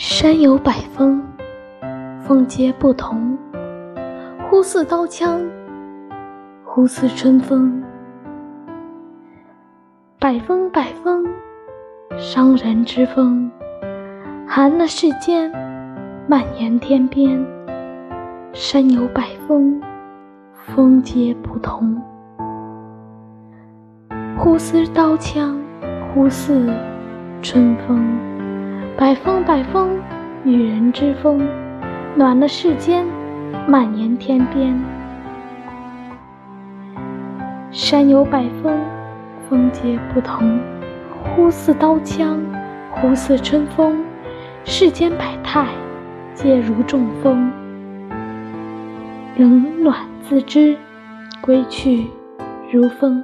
山有百峰，峰皆不同。忽似刀枪，忽似春风。百风百风，伤人之风，寒了世间，蔓延天边。山有百风，风皆不同。忽似刀枪，忽似春风。百风百风，女人之风，暖了世间，蔓延天边。山有百风，风皆不同。忽似刀枪，忽似春风。世间百态，皆如中风。冷暖自知，归去如风。